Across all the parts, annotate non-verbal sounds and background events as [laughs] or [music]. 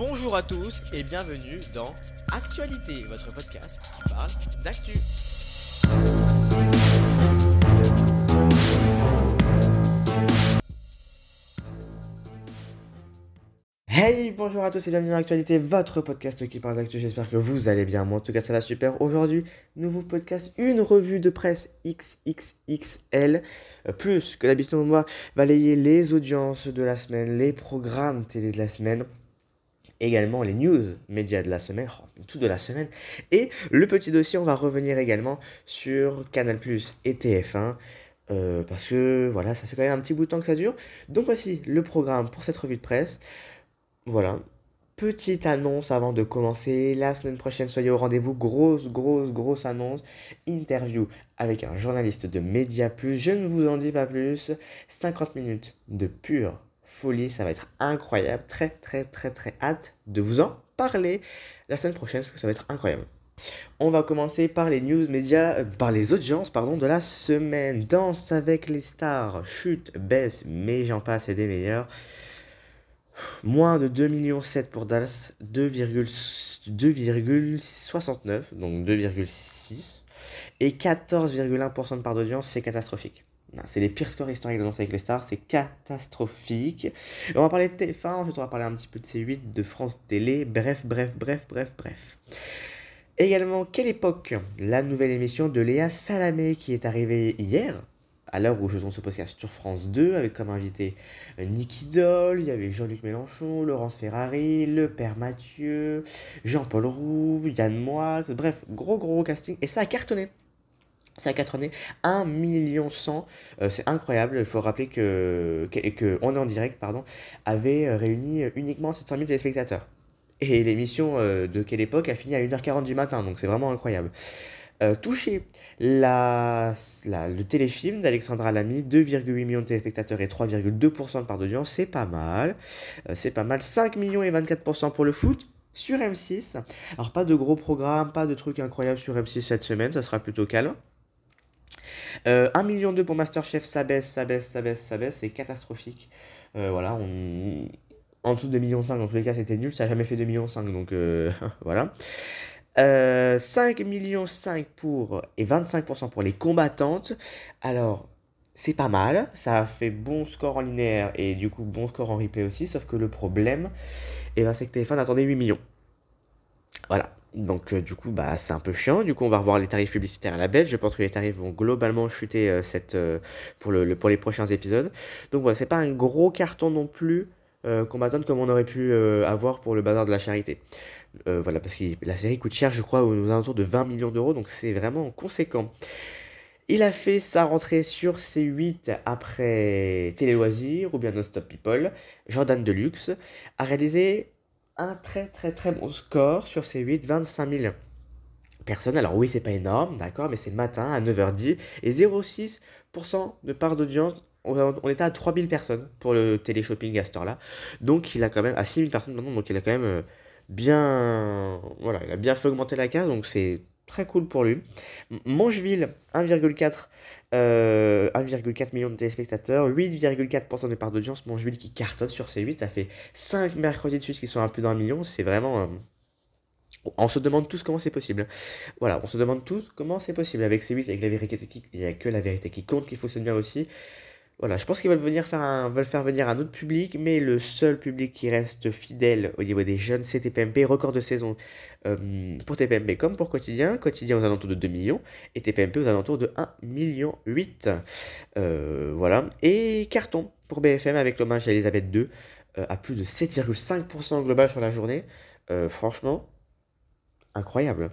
Bonjour à tous et bienvenue dans Actualité, votre podcast qui parle d'actu. Hey, bonjour à tous et bienvenue dans Actualité, votre podcast qui parle d'actu. J'espère que vous allez bien. Moi, en tout cas, ça va super. Aujourd'hui, nouveau podcast, une revue de presse XXXL. Euh, plus que d'habitude, on va balayer les audiences de la semaine, les programmes télé de la semaine également les news médias de la semaine, oh, tout de la semaine. Et le petit dossier, on va revenir également sur Canal Plus et TF1. Euh, parce que voilà, ça fait quand même un petit bout de temps que ça dure. Donc voici le programme pour cette revue de presse. Voilà. Petite annonce avant de commencer. La semaine prochaine, soyez au rendez-vous. Grosse, grosse, grosse annonce. Interview avec un journaliste de Média Plus. Je ne vous en dis pas plus. 50 minutes de pure folie, ça va être incroyable. Très très très très hâte de vous en parler la semaine prochaine parce que ça va être incroyable. On va commencer par les news médias, euh, par les audiences pardon, de la semaine. Danse avec les stars, chute, baisse, mais j'en passe et des meilleurs. Moins de 2,7 millions pour Dallas, 2,69, donc 2,6. Et 14,1% de part d'audience, c'est catastrophique. C'est les pires scores historiques de Danse avec les stars, c'est catastrophique. on va parler de TF1, ensuite on va parler un petit peu de C8, de France Télé, bref, bref, bref, bref, bref. Également, quelle époque? La nouvelle émission de Léa Salamé qui est arrivée hier, à l'heure où je tourne ce podcast sur France 2, avec comme invité Nicky Doll, il y avait Jean-Luc Mélenchon, Laurence Ferrari, le père Mathieu, Jean-Paul Roux, Yann Moix, bref, gros gros casting, et ça a cartonné. Ça a cartonné 1 million 100, euh, c'est incroyable, il faut rappeler que, que, On est en direct, pardon, avait réuni uniquement 700 000 téléspectateurs. Et l'émission euh, de quelle époque a fini à 1h40 du matin, donc c'est vraiment incroyable. Euh, touché la, le téléfilm d'Alexandra Lamy, 2,8 millions de téléspectateurs et 3,2% de part d'audience, c'est pas mal. c'est pas mal. 5 millions et 24% pour le foot sur M6. Alors pas de gros programmes, pas de trucs incroyables sur M6 cette semaine, ça sera plutôt calme. Euh, 1 million pour Masterchef, ça baisse, ça baisse, ça baisse, ça baisse, c'est catastrophique. Euh, voilà, en dessous de 2,5 millions, dans tous les cas, c'était nul, ça n'a jamais fait 2,5 millions, donc euh, [laughs] voilà. 5 euh, millions 5 pour et 25% pour les combattantes. Alors, c'est pas mal, ça a fait bon score en linéaire et du coup bon score en replay aussi, sauf que le problème, eh ben, c'est que téléphone attendait 8 millions. Voilà, donc euh, du coup, bah, c'est un peu chiant. Du coup, on va revoir les tarifs publicitaires à la baisse. Je pense que les tarifs vont globalement chuter euh, euh, pour, le, pour les prochains épisodes. Donc voilà, c'est pas un gros carton non plus qu'on m'attend comme on aurait pu avoir pour le bazar de la charité. voilà, parce que la série coûte cher, je crois, aux alentours de 20 millions d'euros, donc c'est vraiment conséquent. Il a fait sa rentrée sur C8 après Télé Loisirs ou bien Non Stop People. Jordan Deluxe a réalisé un très très très bon score sur ces 8, 25 000 personnes. Alors oui, c'est pas énorme, d'accord, mais c'est matin à 9h10 et 0,6% de part d'audience. On, était à 3000 personnes pour le télé-shopping à ce là Donc il a quand même, à 6000 personnes maintenant, donc il a quand même euh, bien, voilà, il a bien fait augmenter la case, donc c'est très cool pour lui. Mangeville, 1,4 euh, 1,4 million de téléspectateurs, 8,4% de part d'audience. Mangeville qui cartonne sur ces 8, ça fait 5 mercredis de suite qui sont un peu dans le million. C'est vraiment. Euh, on se demande tous comment c'est possible. Voilà, on se demande tous comment c'est possible. Avec ces 8, avec la vérité qui... il n'y a que la vérité qui compte qu'il faut se dire aussi. Voilà, je pense qu'ils veulent venir faire veulent faire venir un autre public, mais le seul public qui reste fidèle au niveau des jeunes, c'est TPMP, record de saison euh, pour TPMP comme pour Quotidien. Quotidien aux alentours de 2 millions et TPMP aux alentours de 1 million 8. Euh, voilà. Et carton pour BFM avec l'hommage à Elisabeth II euh, à plus de 7,5% global sur la journée. franchement, incroyable.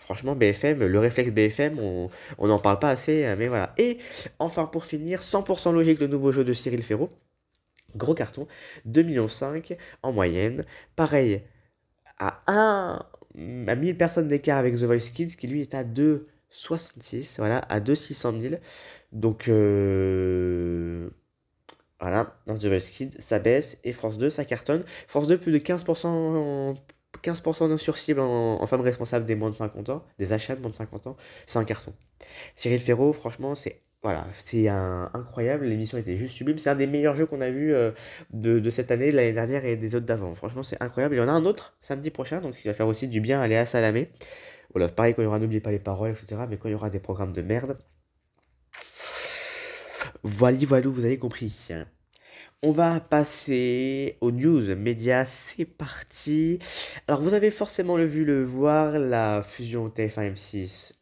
Franchement, BFM, le réflexe BFM, on n'en parle pas assez, euh, mais voilà. Et enfin, pour finir, 100% logique, le nouveau jeu de Cyril Ferraud. Gros carton, 2,5 millions en moyenne. Pareil, à 1, à 1000 personnes d'écart avec The Voice Kids, qui lui est à 2,66, voilà, à 2,600 000. Donc, euh, voilà, The Voice Kids, ça baisse, et France 2, ça cartonne. France 2, plus de 15% 15% sur cible en, femmes responsables des moins de 50 ans, des achats de moins de 50 ans, c'est un carton. Cyril Ferraud, franchement, c'est Voilà, c'est incroyable, l'émission était juste sublime. C'est un des meilleurs jeux qu'on a vu euh, de, de cette année, de l'année dernière et des autres d'avant. Franchement, c'est incroyable. Il y en a un autre samedi prochain, donc qui va faire aussi du bien à Léa Salamé. Voilà, pareil, quand il y aura, n'oubliez pas les paroles, etc. Mais quand il y aura des programmes de merde. Voilà, voilà, vous avez compris. On va passer aux news médias, c'est parti. Alors vous avez forcément le vu le voir, la fusion TF1 M6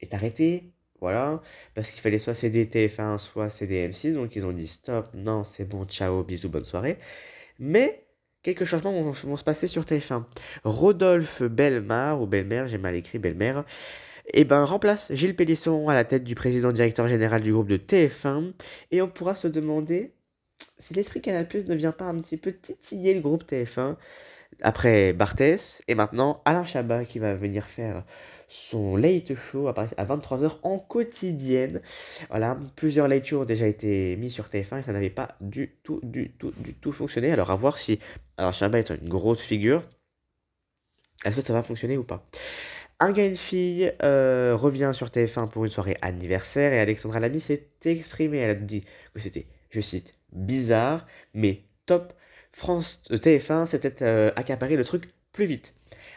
est arrêtée, voilà, parce qu'il fallait soit céder TF1, soit céder M6, donc ils ont dit stop, non, c'est bon, ciao, bisous, bonne soirée. Mais quelques changements vont, se passer sur TF1. Rodolphe Belmar, ou Belmer, j'ai mal écrit Belmer, et ben remplace Gilles Pélisson à la tête du président directeur général du groupe de TF1, et on pourra se demander si l'esprit Canal+ ne vient pas un petit peu titiller le groupe TF1 après Barthès et maintenant Alain Chabat qui va venir faire son late show à 23h en quotidienne. Voilà, plusieurs late shows ont déjà été mis sur TF1 et ça n'avait pas du tout, du tout, du tout fonctionné. Alors à voir si Alain Chabat est une grosse figure, est-ce que ça va fonctionner ou pas? Un gars et une fille euh, revient sur TF1 pour une soirée anniversaire et Alexandra Lamy s'est exprimée. Elle a dit que c'était, je cite, bizarre, mais top. France euh, TF1 s'est peut-être euh, accaparé le truc plus vite.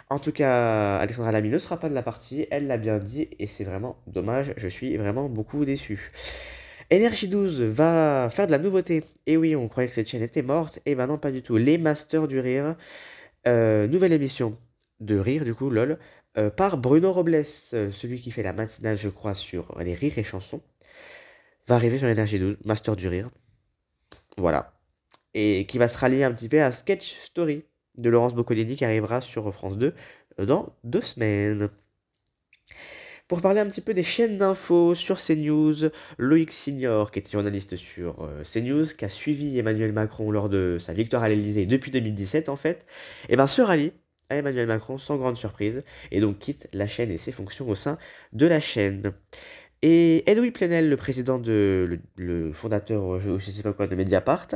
En tout cas, Alexandra Lamy ne sera pas de la partie, elle l'a bien dit, et c'est vraiment dommage, je suis vraiment beaucoup déçu. Energy 12 va faire de la nouveauté. Et oui, on croyait que cette chaîne était morte, et ben non, pas du tout. Les Masters du Rire, euh, nouvelle émission de Rire, du coup, lol, euh, par Bruno Robles, celui qui fait la matinale, je crois, sur les rires et chansons, va arriver sur Energy 12, Master du Rire. Voilà. Et qui va se rallier un petit peu à Sketch Story de Laurence Boccolini qui arrivera sur France 2 euh, dans deux semaines. Pour parler un petit peu des chaînes d'infos sur CNews, Loïc Signor, qui était journaliste sur euh, CNews, qui a suivi Emmanuel Macron lors de sa victoire à l'Elysée depuis 2017 en fait, et eh ben se rallie à Emmanuel Macron sans grande surprise, et donc quitte la chaîne et ses fonctions au sein de la chaîne. Et Edoui Plenel, le président de le, fondateur, je, ne sais pas quoi, de Mediapart,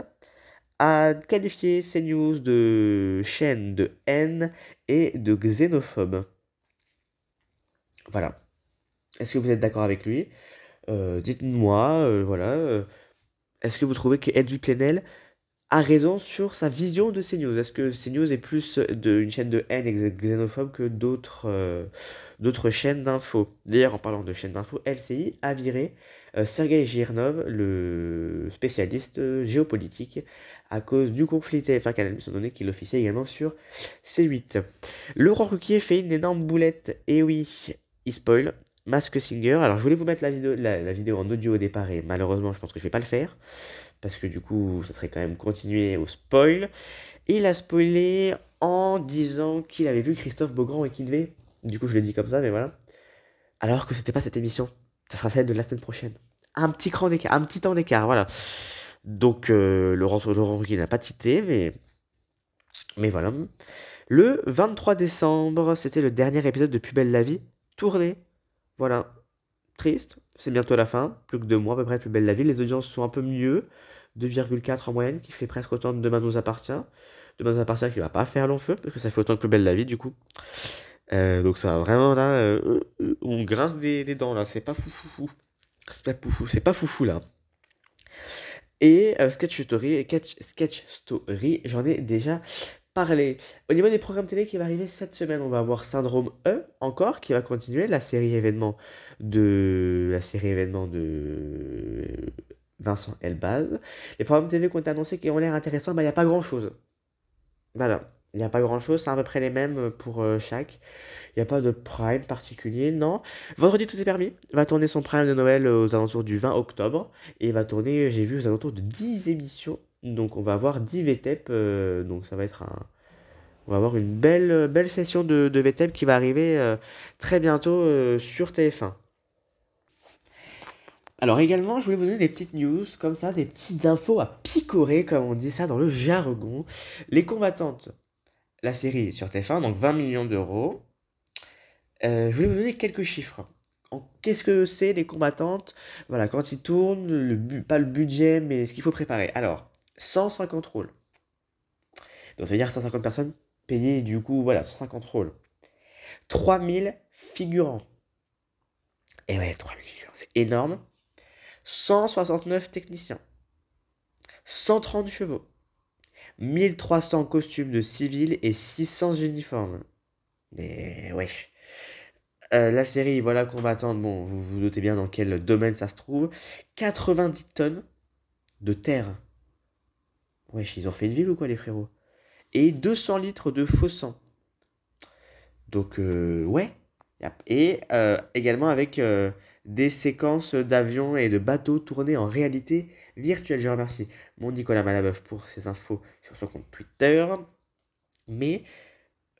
a qualifié CNews de chaîne de haine et de xénophobe. Voilà. Est-ce que vous êtes d'accord avec lui? Euh, Dites-moi, euh, voilà. Euh, est-ce que vous trouvez que Edoui Plenel a raison sur sa vision de CNews. Est-ce que CNews est plus de, une chaîne de haine xénophobe que d'autres euh, chaînes d'infos? D'ailleurs, en parlant de chaînes d'infos, LCI a viré euh, Sergei Girnov, le spécialiste euh, géopolitique, à cause du conflit TF1 Canal+, étant donné qu'il officiait également sur C8. Laurent Ruquier fait une énorme boulette, et oui, il spoil, Mask Singer. Alors, je voulais vous mettre la vidéo, en audio au départ, et malheureusement, je pense que je vais pas le faire parce que du coup, ça serait quand même continuer au spoil. il a spoilé en disant qu'il avait vu Christophe Beaugrand et devait. Du coup, je l'ai dit comme ça, mais voilà. Alors que c'était pas cette émission. Ça sera celle de la semaine prochaine. Un petit cran d'écart, un petit temps d'écart, voilà. Donc, euh, Laurent, Laurent n'a pas tité, mais. Mais voilà. Le 23 décembre, c'était le dernier épisode de Plus belle la vie, tourné. Voilà. Triste, c'est bientôt la fin, plus que deux mois à peu près, Plus belle la vie. Les audiences sont un peu mieux. 2,4 en moyenne, qui fait presque autant de Demain nous appartient. Demain nous appartient qui va pas faire long feu, parce que ça fait autant que plus belle la vie, du coup. Euh, donc ça vraiment là, euh, euh, on grince des, dents là, c'est pas foufou. C'est pas c'est pas foufou là. Et Sketch Story, sketch, sketch Story, j'en ai déjà parlé. Au niveau des programmes télé qui va arriver cette semaine, on va avoir Syndrome E encore qui va continuer la série événement de la série événement de Vincent Elbaz. Les programmes TV qui ont été annoncés qui ont l'air intéressants, bah, il n'y a pas grand chose. Voilà, il n'y a pas grand chose, c'est à peu près les mêmes pour euh, chaque. Il n'y a pas de prime particulier, non. Vendredi, tout est permis. va tourner son prime de Noël aux alentours du 20 octobre. Et il va tourner, j'ai vu, aux alentours de 10 émissions. Donc on va avoir 10 VTEP. Euh, donc ça va être un. On va avoir une belle, belle session de, de VTEP qui va arriver euh, très bientôt sur TF1. Alors également, je voulais vous donner des petites news, comme ça, des petites infos à picorer, comme on dit ça dans le jargon. Les combattantes, la série sur TF1, donc 20 millions d'euros. Euh, je voulais vous donner quelques chiffres. Qu'est-ce que c'est les combattantes? Voilà, quand ils tournent, pas le budget, mais ce qu'il faut préparer. Alors, 150 rôles. Donc ça veut dire 150 personnes payées, du coup, voilà, 150 rôles. 3000 figurants. Et ouais, 3000 figurants, c'est énorme. 169 techniciens, 130 chevaux, 1300 costumes de civils et 600 uniformes. Mais wesh. Euh, la série Voilà combattante, bon, vous vous doutez bien dans quel domaine ça se trouve. 90 tonnes de terre. Wesh, ils ont refait une ville ou quoi les frérots? Et 200 litres de faux sang. Donc, euh, ouais. Et euh, également avec des séquences d'avions et de bateaux tournés en réalité virtuelle. Je remercie mon Nicolas Malabeuf pour ses infos sur son compte Twitter. Mais,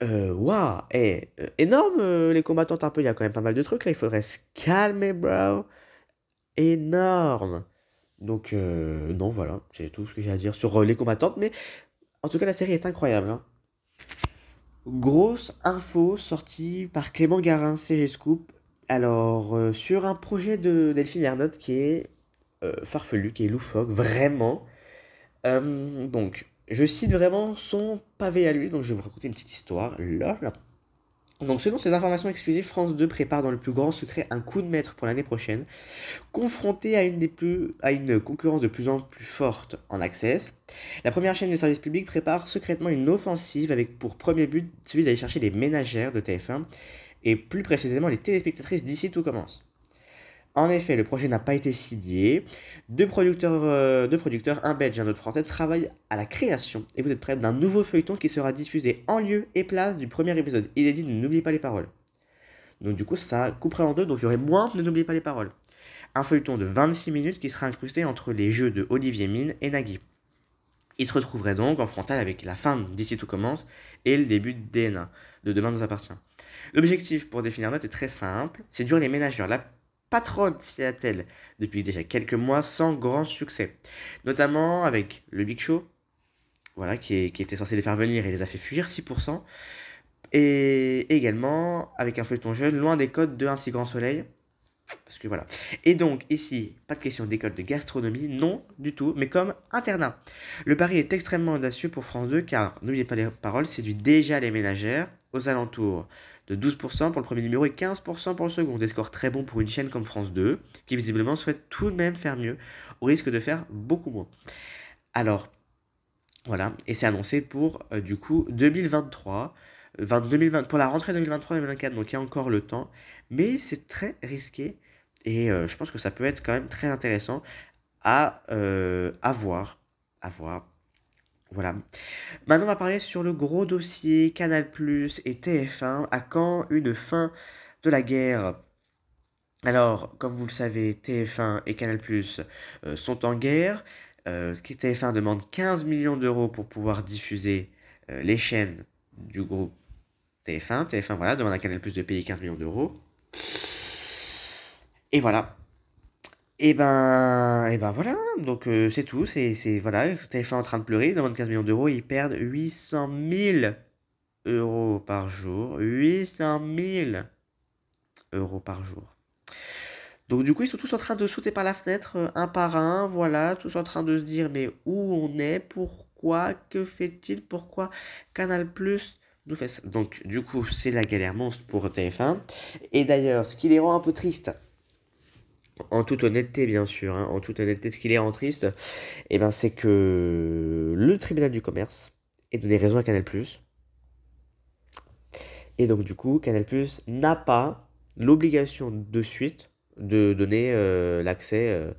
waouh, eh, énorme les combattantes un peu. Il y a quand même pas mal de trucs là. Il faudrait se calmer, bro. Énorme. Donc, non, voilà, c'est tout ce que j'ai à dire sur les combattantes. Mais en tout cas, la série est incroyable. hein. Grosse info sortie par Clément Garin, CG Scoop. Alors, euh, sur un projet de Delphine Ernotte qui est euh, farfelu, qui est loufoque, vraiment. Euh, donc, je cite vraiment son pavé à lui, donc je vais vous raconter une petite histoire. Là. Donc, selon ces informations exclusives, France 2 prépare dans le plus grand secret un coup de maître pour l'année prochaine, confronté à une, des concurrence de plus en plus forte en access. La première chaîne de service public prépare secrètement une offensive avec pour premier but celui d'aller chercher les ménagères de TF1 et plus précisément les téléspectatrices d'ici tout commence. En effet, le projet n'a pas été signé. Deux producteurs, euh, deux producteurs, un belge et un autre français, travaillent à la création, et vous êtes prêts, d'un nouveau feuilleton qui sera diffusé en lieu et place du premier épisode. Il est dit N'oubliez pas les paroles. Donc du coup, ça couperait en deux, donc il y aurait moins de N'oubliez pas les paroles. Un feuilleton de 26 minutes qui sera incrusté entre les jeux de Olivier Mine et Nagui. Il se retrouverait donc en frontal avec la fin d'ici tout commence et le début de DNA, de Demain nous appartient. L'objectif pour définir note est très simple, séduire les ménageurs. La patronne s'y attelle depuis déjà quelques mois sans grand succès, notamment avec le Big Show, voilà, qui, était censé les faire venir et les a fait fuir 6%, et également avec un feuilleton jeune loin des codes de Un si grand soleil, parce que voilà. Et donc ici, pas de question d'école de gastronomie, non du tout, mais comme internat. Le pari est extrêmement audacieux pour France 2 car, n'oubliez pas les paroles, séduit déjà les ménagères aux alentours de 12% pour le premier numéro et 15% pour le second. Des scores très bons pour une chaîne comme France 2 qui visiblement souhaite tout de même faire mieux au risque de faire beaucoup moins. Alors, voilà, et c'est annoncé pour euh, du coup 2023, euh, 20 2020, pour la rentrée 2023-2024, donc il y a encore le temps, mais c'est très risqué et euh, je pense que ça peut être quand même très intéressant à, euh, à voir, à voir. Voilà. Maintenant, on va parler sur le gros dossier Canal+ et TF1. À quand une fin de la guerre? Alors, comme vous le savez, TF1 et Canal+ euh, sont en guerre. Euh, TF1 demande 15 millions d'euros pour pouvoir diffuser euh, les chaînes du groupe TF1. TF1, voilà, demande à Canal+ de payer 15 millions d'euros. Et voilà. Et ben, et ben voilà, donc euh, c'est tout, c'est, voilà, TF1 en train de pleurer, ils demandent 15 millions d'euros, ils perdent 800 000 euros par jour, 800 000 euros par jour. Donc du coup, ils sont tous en train de sauter par la fenêtre, euh, un par un, voilà, tous en train de se dire, mais où on est, pourquoi, que fait-il, pourquoi Canal Plus nous fait ça? Donc du coup, c'est la galère monstre pour TF1. Et d'ailleurs, ce qui les rend un peu tristes, en toute honnêteté bien sûr, hein, en toute honnêteté, ce qui les rend tristes, eh ben, c'est que le tribunal du commerce ait donné raison à Canal+. Et donc du coup, Canal+ n'a pas l'obligation de suite de donner euh, l'accès euh,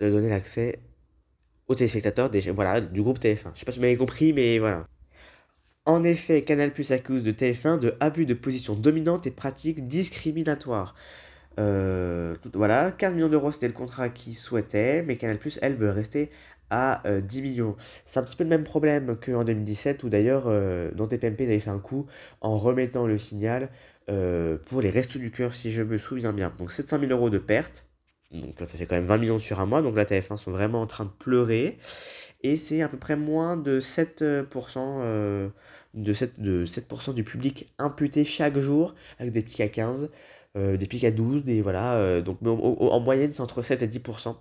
de donner l'accès aux téléspectateurs des, voilà, du groupe TF1. Je sais pas si vous m'avez compris, mais voilà. En effet, Canal+ accuse de TF1 de abus de position dominante et pratiques discriminatoires. Euh, voilà, 15 millions d'euros, c'était le contrat qu'ils souhaitaient, mais Canal+, elle, veut rester à euh, 10 millions. C'est un petit peu le même problème qu'en 2017, où d'ailleurs, euh, dans TPMP, ils avaient fait un coup en remettant le signal euh, pour les Restos du Cœur, si je me souviens bien. Donc 700 000 euros de pertes, donc ça fait quand même 20 millions sur un mois, donc la TF1 sont vraiment en train de pleurer, et c'est à peu près moins de 7%, euh, de 7, de 7% du public imputé chaque jour, avec des pics à 15 euh, des pics à 12, des voilà, euh, donc en moyenne c'est entre 7 et 10%.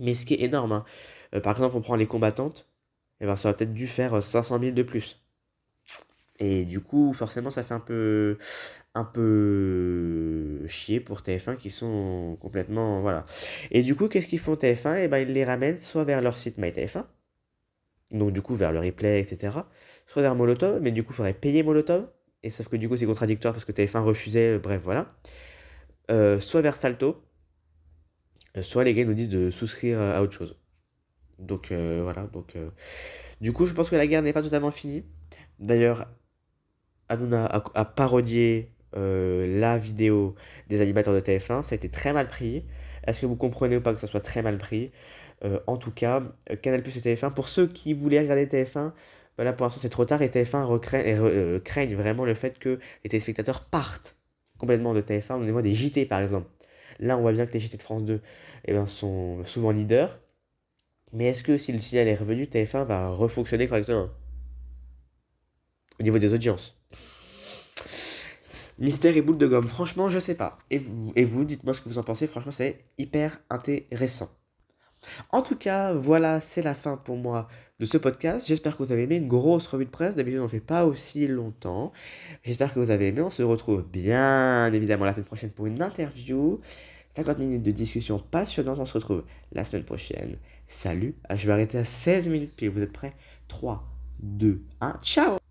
Mais ce qui est énorme, hein. Euh, par exemple, on prend les combattantes, et ben ça aurait peut-être dû faire euh, 500 000 de plus. Et du coup, forcément, ça fait un peu, un peu chier pour TF1 qui sont complètement voilà. Et du coup, qu'est-ce qu'ils font TF1 Et ben ils les ramènent soit vers leur site MyTF1, donc du coup vers le replay, etc. Soit vers Molotov, mais du coup il faudrait payer Molotov. Et sauf que du coup c'est contradictoire parce que TF1 refusait, bref voilà. Euh, soit vers Salto, euh, soit les gars nous disent de souscrire à autre chose. Donc euh, voilà, donc du coup je pense que la guerre n'est pas totalement finie. D'ailleurs, Hanouna a, parodié la vidéo des animateurs de TF1, ça a été très mal pris. Est-ce que vous comprenez ou pas que ça soit très mal pris? En tout cas, Canal Plus et TF1, pour ceux qui voulaient regarder TF1, voilà, pour l'instant c'est trop tard et TF1 craignent vraiment le fait que les téléspectateurs partent complètement de TF1 au niveau des JT par exemple. Là, on voit bien que les JT de France 2 eh ben, sont souvent leaders. Mais est-ce que si le signal est revenu, TF1 va refonctionner correctement? Au niveau des audiences. Mystère et boule de gomme, franchement, je sais pas. Et vous, et vous dites-moi ce que vous en pensez. Franchement, c'est hyper intéressant. En tout cas, voilà, c'est la fin pour moi de ce podcast. J'espère que vous avez aimé une grosse revue de presse. D'habitude, on ne fait pas aussi longtemps. J'espère que vous avez aimé. On se retrouve bien évidemment la semaine prochaine pour une interview. 50 minutes de discussion passionnante. On se retrouve la semaine prochaine. Salut. Ah, je vais arrêter à 16 minutes puis Vous êtes prêts? 3, 2, 1. Ciao